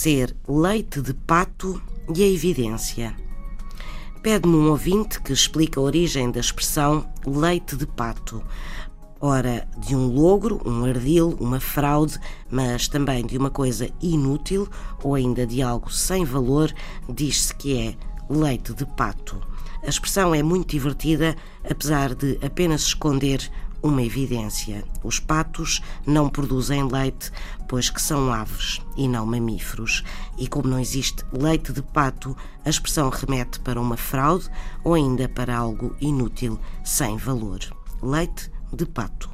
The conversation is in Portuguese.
ser leite de pato e a evidência. Pede-me um ouvinte que explique a origem da expressão leite de pato. Ora, de um logro, um ardil, uma fraude, mas também de uma coisa inútil ou ainda de algo sem valor, diz-se que é leite de pato. A expressão é muito divertida, apesar de apenas esconder uma evidência. Os patos não produzem leite, pois que são aves e não mamíferos. E como não existe leite de pato, a expressão remete para uma fraude ou ainda para algo inútil, sem valor. Leite de pato.